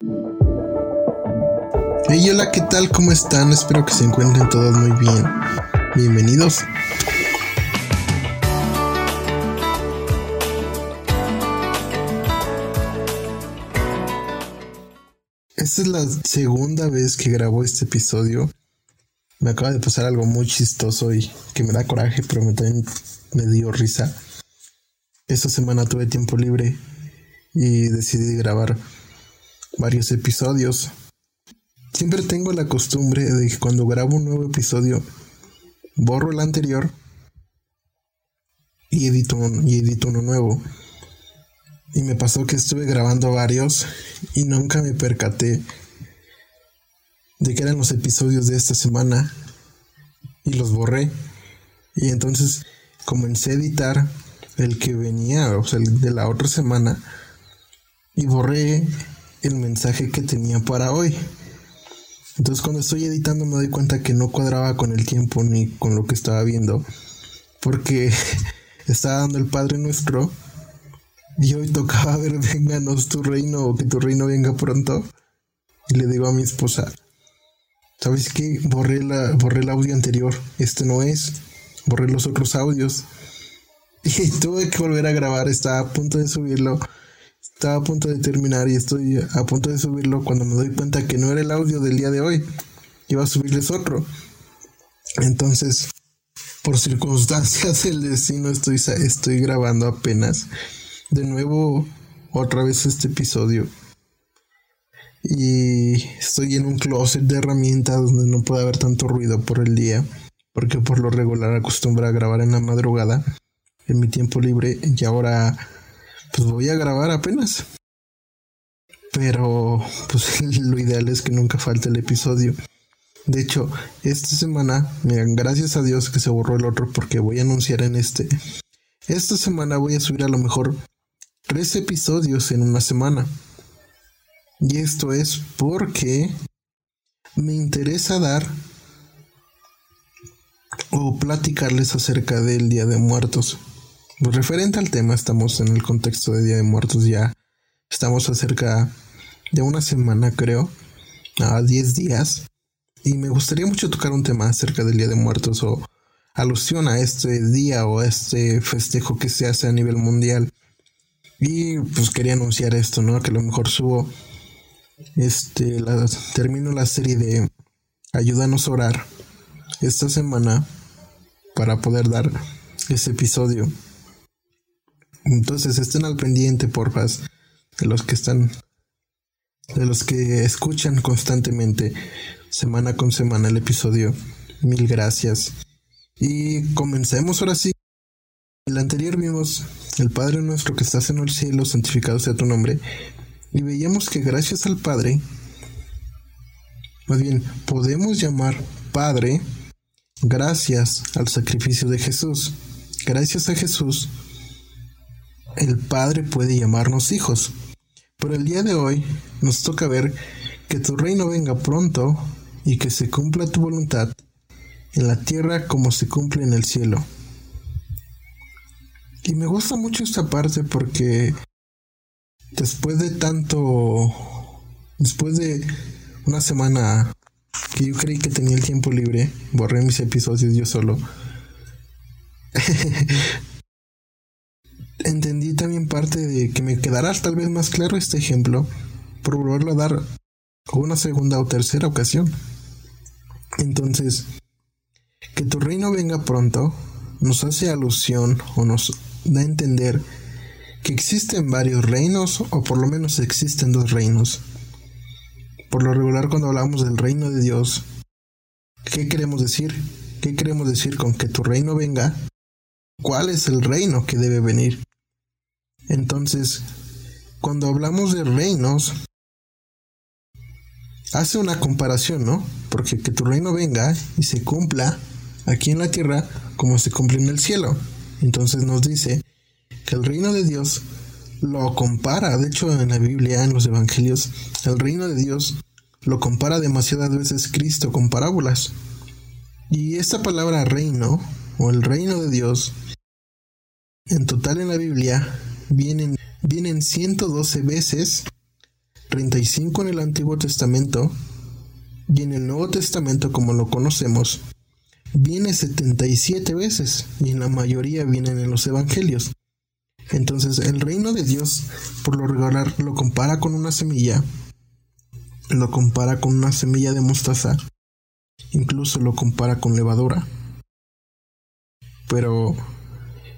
Hey, hola, ¿qué tal? ¿Cómo están? Espero que se encuentren todos muy bien. Bienvenidos. Esta es la segunda vez que grabo este episodio. Me acaba de pasar algo muy chistoso y que me da coraje, pero me, también me dio risa. Esta semana tuve tiempo libre y decidí grabar varios episodios. Siempre tengo la costumbre de que cuando grabo un nuevo episodio, borro el anterior y edito, y edito uno nuevo. Y me pasó que estuve grabando varios y nunca me percaté de que eran los episodios de esta semana y los borré. Y entonces comencé a editar el que venía, o sea, el de la otra semana, y borré el mensaje que tenía para hoy. Entonces cuando estoy editando me doy cuenta que no cuadraba con el tiempo ni con lo que estaba viendo, porque estaba dando el Padre Nuestro y hoy tocaba ver, vénganos tu reino o que tu reino venga pronto. Y le digo a mi esposa, ¿sabes qué? Borré, la, el audio anterior. Este no es. Borré los otros audios. Y tuve que volver a grabar. Estaba a punto de subirlo. Estaba a punto de terminar y estoy a punto de subirlo cuando me doy cuenta que no era el audio del día de hoy. Iba a subirles otro. Entonces, por circunstancias del destino, estoy, estoy grabando apenas de nuevo otra vez este episodio. Y estoy en un closet de herramientas donde no puede haber tanto ruido por el día, porque por lo regular acostumbro a grabar en la madrugada, en mi tiempo libre, y ahora pues voy a grabar apenas. Pero pues lo ideal es que nunca falte el episodio. De hecho, esta semana, miren, gracias a Dios que se borró el otro porque voy a anunciar en este. Esta semana voy a subir a lo mejor tres episodios en una semana. Y esto es porque me interesa dar o platicarles acerca del Día de Muertos. Pues referente al tema, estamos en el contexto de Día de Muertos ya. Estamos acerca de una semana, creo, a 10 días. Y me gustaría mucho tocar un tema acerca del Día de Muertos o alusión a este día o a este festejo que se hace a nivel mundial. Y pues quería anunciar esto, ¿no? Que a lo mejor subo. Este, termino la serie de Ayúdanos a orar esta semana para poder dar ese episodio. Entonces estén al pendiente, porfas, de los que están, de los que escuchan constantemente, semana con semana el episodio. Mil gracias. Y comencemos ahora sí. El anterior vimos el Padre nuestro que estás en el cielo, santificado sea tu nombre, y veíamos que gracias al Padre, más bien, podemos llamar Padre gracias al sacrificio de Jesús. Gracias a Jesús, el Padre puede llamarnos hijos. Pero el día de hoy nos toca ver que tu reino venga pronto y que se cumpla tu voluntad en la tierra como se cumple en el cielo. Y me gusta mucho esta parte porque después de tanto, después de una semana que yo creí que tenía el tiempo libre, borré mis episodios yo solo. Entendí también parte de que me quedará tal vez más claro este ejemplo por volverlo a dar una segunda o tercera ocasión. Entonces, que tu reino venga pronto nos hace alusión o nos da a entender que existen varios reinos o por lo menos existen dos reinos. Por lo regular cuando hablamos del reino de Dios, ¿qué queremos decir? ¿Qué queremos decir con que tu reino venga? ¿Cuál es el reino que debe venir? Entonces, cuando hablamos de reinos, hace una comparación, ¿no? Porque que tu reino venga y se cumpla aquí en la tierra como se cumple en el cielo. Entonces nos dice que el reino de Dios lo compara, de hecho en la Biblia, en los Evangelios, el reino de Dios lo compara demasiadas veces Cristo con parábolas. Y esta palabra reino, o el reino de Dios, en total en la Biblia, vienen, vienen 112 veces 35 en el Antiguo Testamento y en el Nuevo Testamento como lo conocemos, viene 77 veces y en la mayoría vienen en los Evangelios. Entonces el reino de Dios por lo regular lo compara con una semilla, lo compara con una semilla de mostaza, incluso lo compara con levadura. Pero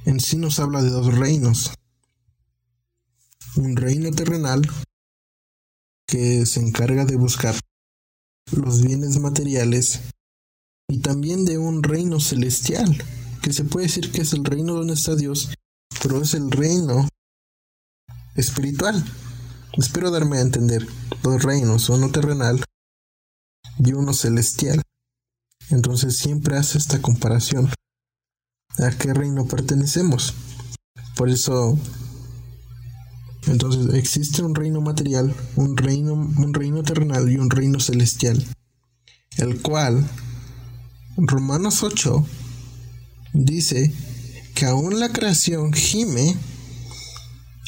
en sí nos habla de dos reinos. Un reino terrenal que se encarga de buscar los bienes materiales y también de un reino celestial, que se puede decir que es el reino donde está Dios pero es el reino espiritual. Espero darme a entender. Dos reinos, uno terrenal y uno celestial. Entonces siempre hace esta comparación. ¿A qué reino pertenecemos? Por eso, entonces existe un reino material, un reino, un reino terrenal y un reino celestial, el cual Romanos 8 dice que aún la creación gime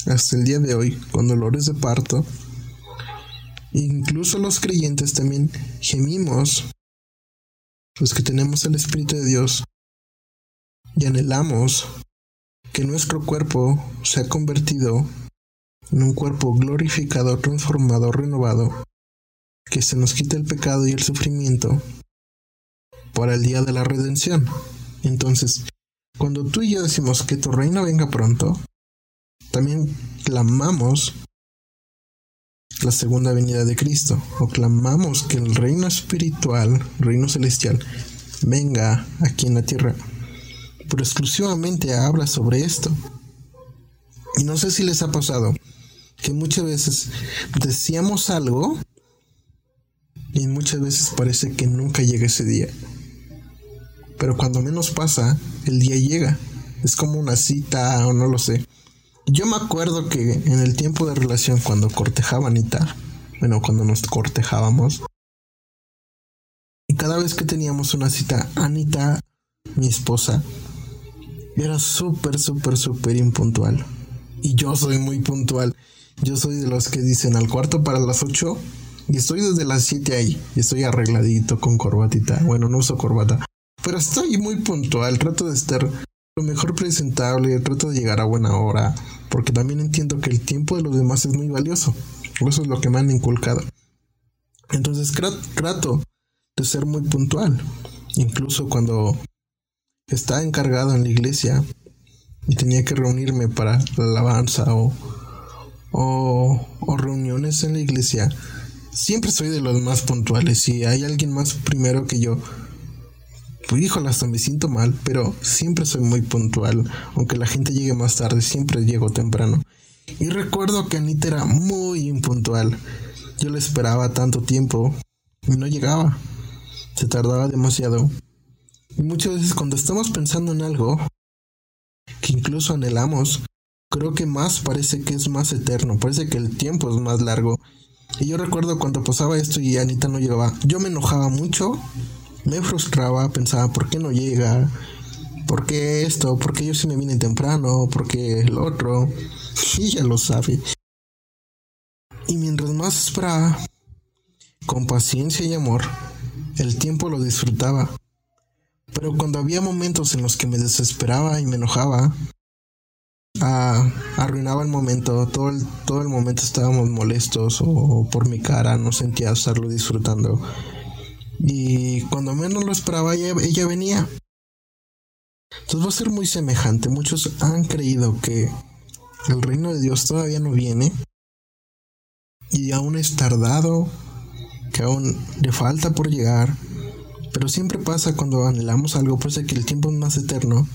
hasta el día de hoy con dolores de parto. Incluso los creyentes también gemimos, los que tenemos el Espíritu de Dios, y anhelamos que nuestro cuerpo sea convertido en un cuerpo glorificado, transformado, renovado, que se nos quite el pecado y el sufrimiento para el día de la redención. Entonces, cuando tú y yo decimos que tu reino venga pronto, también clamamos la segunda venida de Cristo, o clamamos que el reino espiritual, reino celestial, venga aquí en la tierra. Pero exclusivamente habla sobre esto. Y no sé si les ha pasado que muchas veces decíamos algo y muchas veces parece que nunca llega ese día. Pero cuando menos pasa, el día llega. Es como una cita o no lo sé. Yo me acuerdo que en el tiempo de relación cuando cortejaba Anita, bueno, cuando nos cortejábamos, y cada vez que teníamos una cita, Anita, mi esposa, era súper, súper, súper impuntual. Y yo soy muy puntual. Yo soy de los que dicen al cuarto para las 8 y estoy desde las 7 ahí. Y estoy arregladito con corbatita. Bueno, no uso corbata. Pero estoy muy puntual, trato de estar lo mejor presentable, trato de llegar a buena hora, porque también entiendo que el tiempo de los demás es muy valioso. Eso es lo que me han inculcado. Entonces trato de ser muy puntual. Incluso cuando estaba encargado en la iglesia y tenía que reunirme para la alabanza o, o, o reuniones en la iglesia, siempre soy de los más puntuales. Si hay alguien más primero que yo, pues híjole, hasta me siento mal, pero siempre soy muy puntual. Aunque la gente llegue más tarde, siempre llego temprano. Y recuerdo que Anita era muy impuntual. Yo le esperaba tanto tiempo y no llegaba. Se tardaba demasiado. Y muchas veces cuando estamos pensando en algo que incluso anhelamos, creo que más parece que es más eterno, parece que el tiempo es más largo. Y yo recuerdo cuando pasaba esto y Anita no llegaba, yo me enojaba mucho me frustraba, pensaba, ¿por qué no llega? ¿Por qué esto? ¿Por qué yo sí me vine temprano? ¿Por qué el otro? Y ya lo sabe. Y mientras más esperaba, con paciencia y amor, el tiempo lo disfrutaba. Pero cuando había momentos en los que me desesperaba y me enojaba, arruinaba el momento, todo el, todo el momento estábamos molestos o por mi cara no sentía estarlo disfrutando. Y cuando menos lo esperaba, ella, venía. Entonces va a ser muy semejante. Muchos han creído que el reino de Dios todavía no viene. Y aún es tardado. Que aún le falta por llegar. Pero siempre pasa cuando anhelamos algo, pues de que el tiempo es más eterno.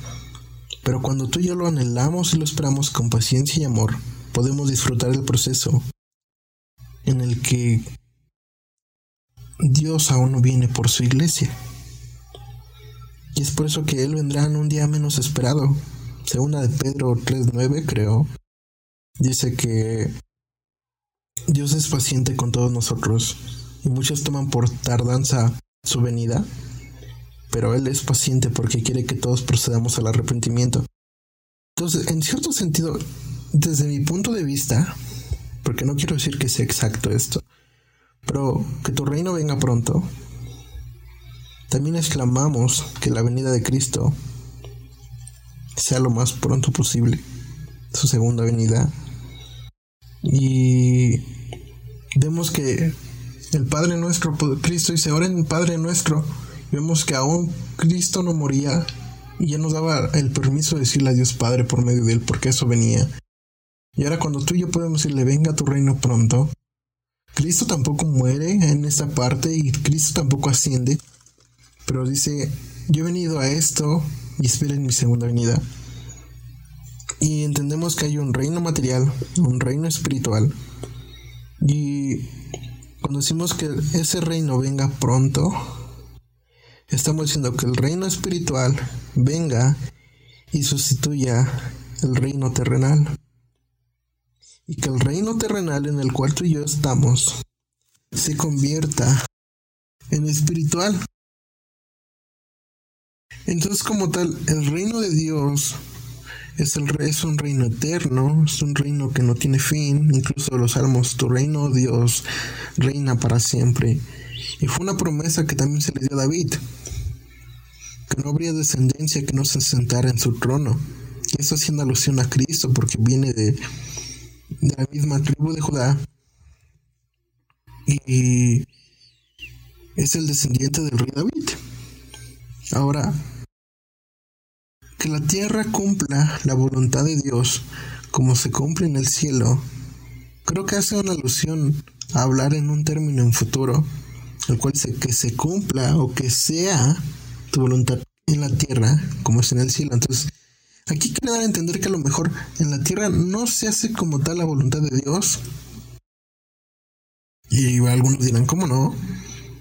Pero cuando tú y yo lo anhelamos y lo esperamos con paciencia y amor, podemos disfrutar el proceso en el que Dios aún no viene por su iglesia. Y es por eso que Él vendrá en un día menos esperado. Segunda de Pedro 3.9 creo. Dice que Dios es paciente con todos nosotros y muchos toman por tardanza su venida, pero Él es paciente porque quiere que todos procedamos al arrepentimiento. Entonces, en cierto sentido, desde mi punto de vista, porque no quiero decir que sea exacto esto, pero que tu reino venga pronto. También exclamamos que la venida de Cristo sea lo más pronto posible, su segunda venida. Y vemos que el Padre nuestro, Cristo dice, ahora en Padre nuestro, vemos que aún Cristo no moría y ya nos daba el permiso de decirle a Dios Padre por medio de él, porque eso venía. Y ahora cuando tú y yo podemos decirle, venga tu reino pronto, Cristo tampoco muere en esta parte y Cristo tampoco asciende, pero dice, yo he venido a esto y esperen mi segunda venida. Y entendemos que hay un reino material, un reino espiritual. Y cuando decimos que ese reino venga pronto, estamos diciendo que el reino espiritual venga y sustituya el reino terrenal. Y que el reino terrenal en el cual tú y yo estamos se convierta en espiritual. Entonces como tal, el reino de Dios es, el, es un reino eterno, es un reino que no tiene fin, incluso los salmos, tu reino, Dios, reina para siempre. Y fue una promesa que también se le dio a David, que no habría descendencia que no se sentara en su trono. Y eso haciendo alusión a Cristo, porque viene de, de la misma tribu de Judá. Y es el descendiente del rey David. Ahora, que la tierra cumpla la voluntad de Dios como se cumple en el cielo, creo que hace una alusión a hablar en un término en futuro, el cual dice que se cumpla o que sea tu voluntad en la tierra como es en el cielo. Entonces, aquí quiere dar a entender que a lo mejor en la tierra no se hace como tal la voluntad de Dios. Y algunos dirán, ¿cómo no?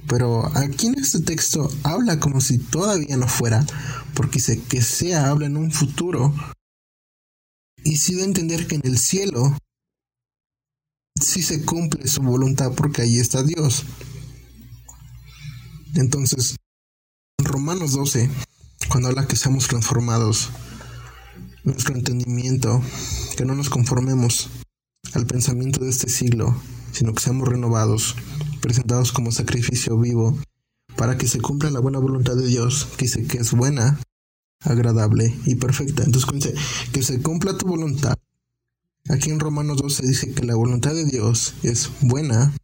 Pero aquí en este texto habla como si todavía no fuera, porque dice que sea habla en un futuro. Y sí a entender que en el cielo sí se cumple su voluntad porque ahí está Dios. Entonces, en Romanos 12, cuando habla que seamos transformados, nuestro entendimiento, que no nos conformemos al pensamiento de este siglo, sino que seamos renovados, presentados como sacrificio vivo, para que se cumpla la buena voluntad de Dios, que dice que es buena, agradable y perfecta. Entonces, que se cumpla tu voluntad. Aquí en Romanos 12 dice que la voluntad de Dios es buena,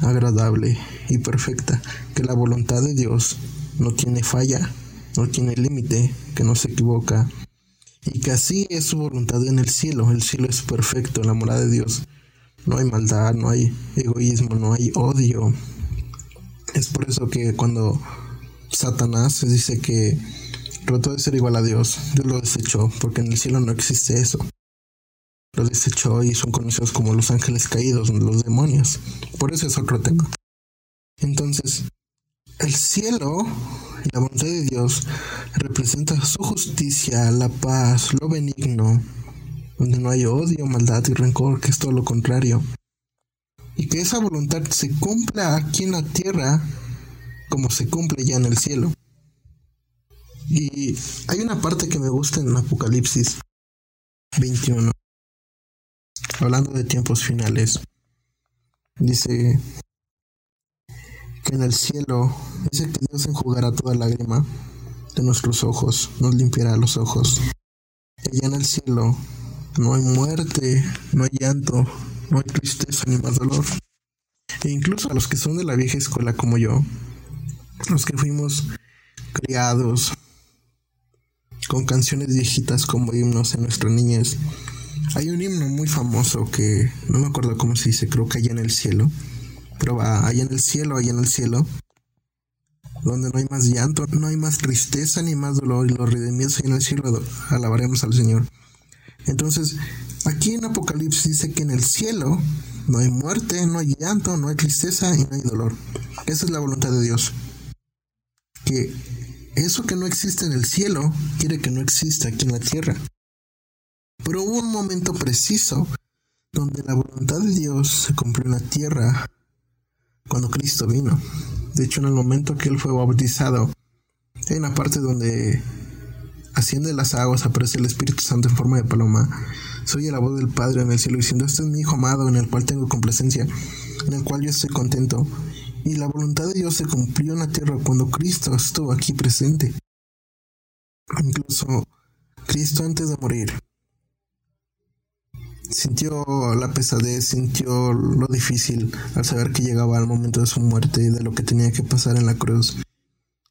agradable y perfecta. Que la voluntad de Dios no tiene falla, no tiene límite, que no se equivoca. Y que así es su voluntad en el cielo. El cielo es perfecto, la morada de Dios. No hay maldad, no hay egoísmo, no hay odio. Es por eso que cuando Satanás dice que trató de ser igual a Dios, Dios lo desechó, porque en el cielo no existe eso. Lo desechó y son conocidos como los ángeles caídos, los demonios. Por eso es otro tema. Entonces, el cielo la voluntad de Dios representa su justicia, la paz, lo benigno, donde no hay odio, maldad y rencor, que es todo lo contrario. Y que esa voluntad se cumpla aquí en la tierra como se cumple ya en el cielo. Y hay una parte que me gusta en Apocalipsis 21, hablando de tiempos finales. Dice que en el cielo, dice que Dios enjugará toda lágrima de nuestros ojos, nos limpiará los ojos. Allá en el cielo no hay muerte, no hay llanto, no hay tristeza ni más dolor. E incluso a los que son de la vieja escuela como yo, los que fuimos criados con canciones viejitas como himnos en nuestra niñez, hay un himno muy famoso que no me acuerdo cómo se dice, creo que allá en el cielo, pero va, allá en el cielo, allá en el cielo, donde no hay más llanto, no hay más tristeza ni más dolor, y los redimidos en el cielo alabaremos al Señor. Entonces, aquí en Apocalipsis dice que en el cielo no hay muerte, no hay llanto, no hay tristeza y no hay dolor. Esa es la voluntad de Dios. Que eso que no existe en el cielo quiere que no exista aquí en la tierra. Pero hubo un momento preciso donde la voluntad de Dios se cumplió en la tierra cuando Cristo vino. De hecho, en el momento que Él fue bautizado, hay una parte donde asciende las aguas, aparece el Espíritu Santo en forma de paloma, soy la voz del Padre en el cielo diciendo, este es mi Hijo amado en el cual tengo complacencia, en el cual yo estoy contento. Y la voluntad de Dios se cumplió en la tierra cuando Cristo estuvo aquí presente. Incluso Cristo antes de morir sintió la pesadez, sintió lo difícil al saber que llegaba el momento de su muerte y de lo que tenía que pasar en la cruz.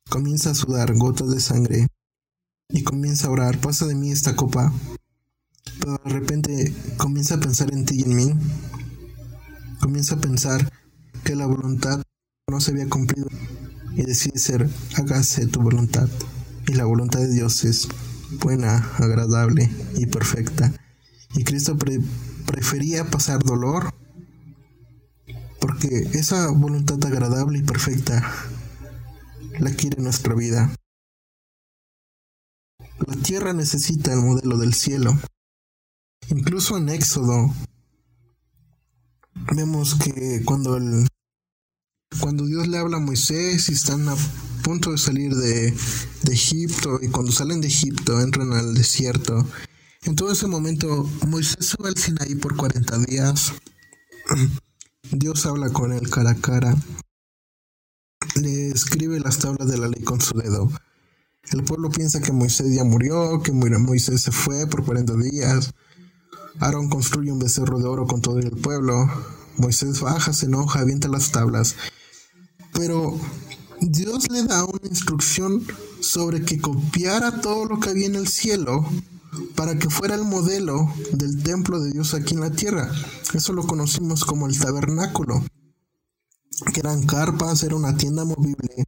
Comienza a sudar gotas de sangre y comienza a orar, pasa de mí esta copa, pero de repente comienza a pensar en ti y en mí. Comienza a pensar que la voluntad no se había cumplido y decide ser, hágase tu voluntad. Y la voluntad de Dios es buena, agradable y perfecta. Y Cristo prefería pasar dolor porque esa voluntad agradable y perfecta la quiere nuestra vida. La tierra necesita el modelo del cielo. Incluso en Éxodo vemos que cuando el cuando Dios le habla a Moisés y están a punto de salir de, de Egipto y cuando salen de Egipto entran al desierto en todo ese momento, Moisés sube al Sinaí por 40 días. Dios habla con él cara a cara. Le escribe las tablas de la ley con su dedo. El pueblo piensa que Moisés ya murió, que Moisés se fue por 40 días. Aarón construye un becerro de oro con todo el pueblo. Moisés baja, se enoja, avienta las tablas. Pero Dios le da una instrucción sobre que copiara todo lo que había en el cielo para que fuera el modelo del templo de Dios aquí en la tierra. Eso lo conocimos como el tabernáculo, que eran carpas, era una tienda movible,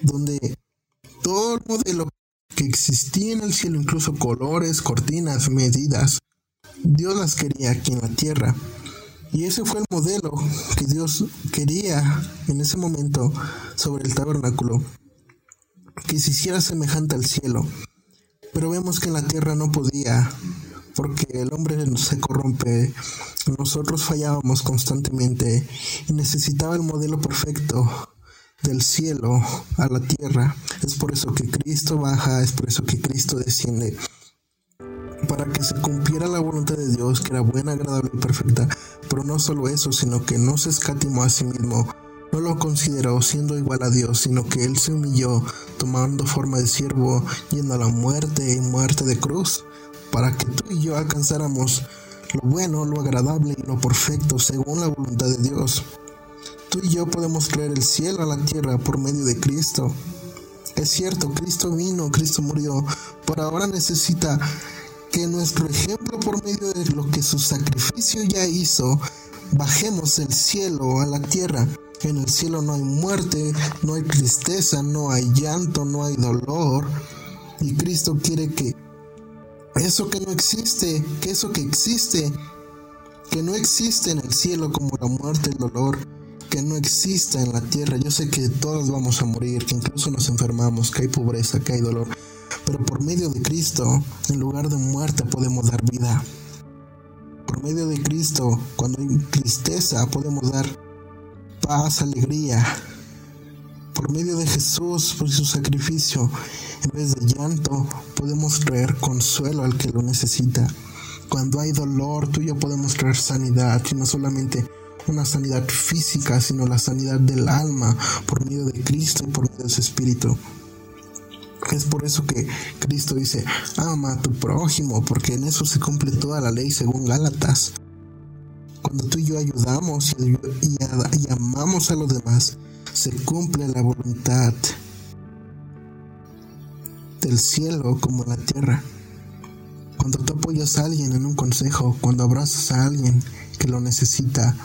donde todo el modelo que existía en el cielo, incluso colores, cortinas, medidas, Dios las quería aquí en la tierra. Y ese fue el modelo que Dios quería en ese momento sobre el tabernáculo, que se hiciera semejante al cielo. Pero vemos que la tierra no podía, porque el hombre se corrompe, nosotros fallábamos constantemente y necesitaba el modelo perfecto del cielo a la tierra. Es por eso que Cristo baja, es por eso que Cristo desciende. Para que se cumpliera la voluntad de Dios, que era buena, agradable y perfecta. Pero no solo eso, sino que no se escatimó a sí mismo no lo consideró siendo igual a Dios, sino que Él se humilló, tomando forma de siervo, yendo a la muerte y muerte de cruz, para que tú y yo alcanzáramos lo bueno, lo agradable y lo perfecto según la voluntad de Dios. Tú y yo podemos traer el cielo a la tierra por medio de Cristo. Es cierto, Cristo vino, Cristo murió, pero ahora necesita que nuestro ejemplo por medio de lo que su sacrificio ya hizo, bajemos el cielo a la tierra en el cielo no hay muerte, no hay tristeza, no hay llanto, no hay dolor. Y Cristo quiere que eso que no existe, que eso que existe, que no existe en el cielo como la muerte, el dolor, que no exista en la tierra. Yo sé que todos vamos a morir, que incluso nos enfermamos, que hay pobreza, que hay dolor. Pero por medio de Cristo, en lugar de muerte, podemos dar vida. Por medio de Cristo, cuando hay tristeza, podemos dar paz, alegría. Por medio de Jesús, por su sacrificio, en vez de llanto, podemos traer consuelo al que lo necesita. Cuando hay dolor, tú y yo podemos traer sanidad, y no solamente una sanidad física, sino la sanidad del alma por medio de Cristo y por medio de su Espíritu. Es por eso que Cristo dice, ama a tu prójimo, porque en eso se cumple toda la ley según Gálatas. Cuando tú y yo ayudamos y, amamos a los demás, se cumple la voluntad del cielo como la tierra. Cuando tú apoyas a alguien en un consejo, cuando abrazas a alguien que lo necesita,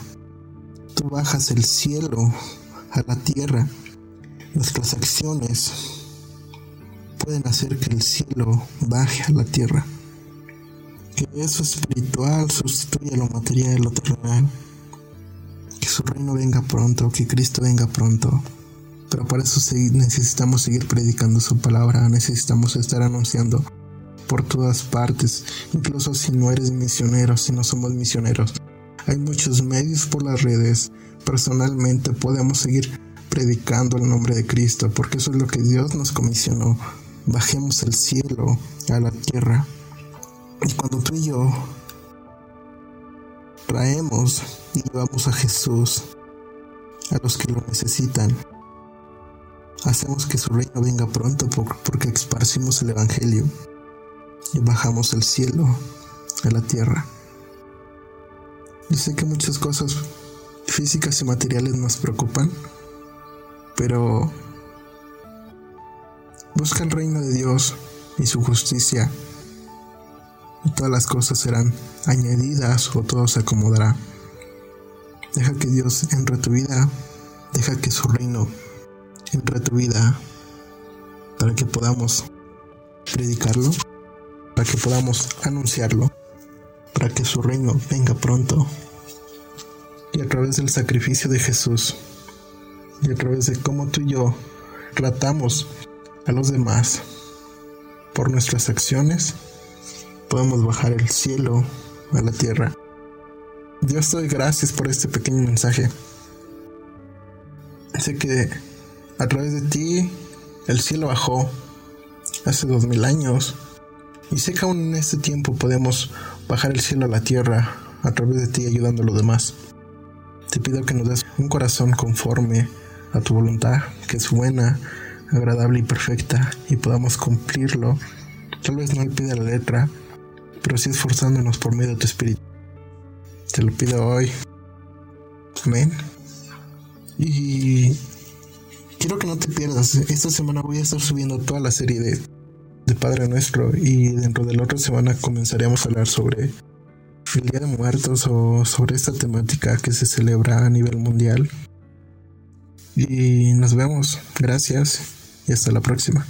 tú bajas el cielo a la tierra. Nuestras acciones pueden hacer que el cielo baje a la tierra que eso espiritual sustituya lo material, lo terrenal. Que su reino venga pronto, que Cristo venga pronto. Pero para eso necesitamos seguir predicando su palabra, necesitamos estar anunciando por todas partes, incluso si no eres misionero, si no somos misioneros. Hay muchos medios por las redes. Personalmente podemos seguir predicando el nombre de Cristo, porque eso es lo que Dios nos comisionó. Bajemos el cielo a la tierra y cuando tú y yo traemos y llevamos a Jesús a los que lo necesitan. Hacemos que su reino venga pronto porque esparcimos el Evangelio y bajamos el cielo a la tierra. Yo sé que muchas cosas físicas y materiales nos preocupan, pero busca el reino de Dios y su justicia todas las cosas serán añadidas o todo se acomodará. Deja que Dios entre tu vida, deja que su reino entre tu vida para que podamos predicarlo, para que podamos anunciarlo, para que su reino venga pronto. Y a través del sacrificio de Jesús, y a través de cómo tú y yo tratamos a los demás por nuestras acciones, podemos bajar el cielo a la tierra. Dios te doy gracias por este pequeño mensaje. Sé que a través de ti el cielo bajó hace dos mil años. Y sé que aún en este tiempo podemos bajar el cielo a la tierra a través de ti ayudando a los demás. Te pido que nos des un corazón conforme a tu voluntad, que es buena, agradable y perfecta, y podamos cumplirlo. Tal vez no al pie de la letra, pero sí esforzándonos por medio de tu espíritu. Te lo pido hoy. Amén. Y quiero que no te pierdas. Esta semana voy a estar subiendo toda la serie de, Padre Nuestro y dentro de la otra semana comenzaremos a hablar sobre el Día de Muertos o sobre esta temática que se celebra a nivel mundial. Y nos vemos. Gracias y hasta la próxima.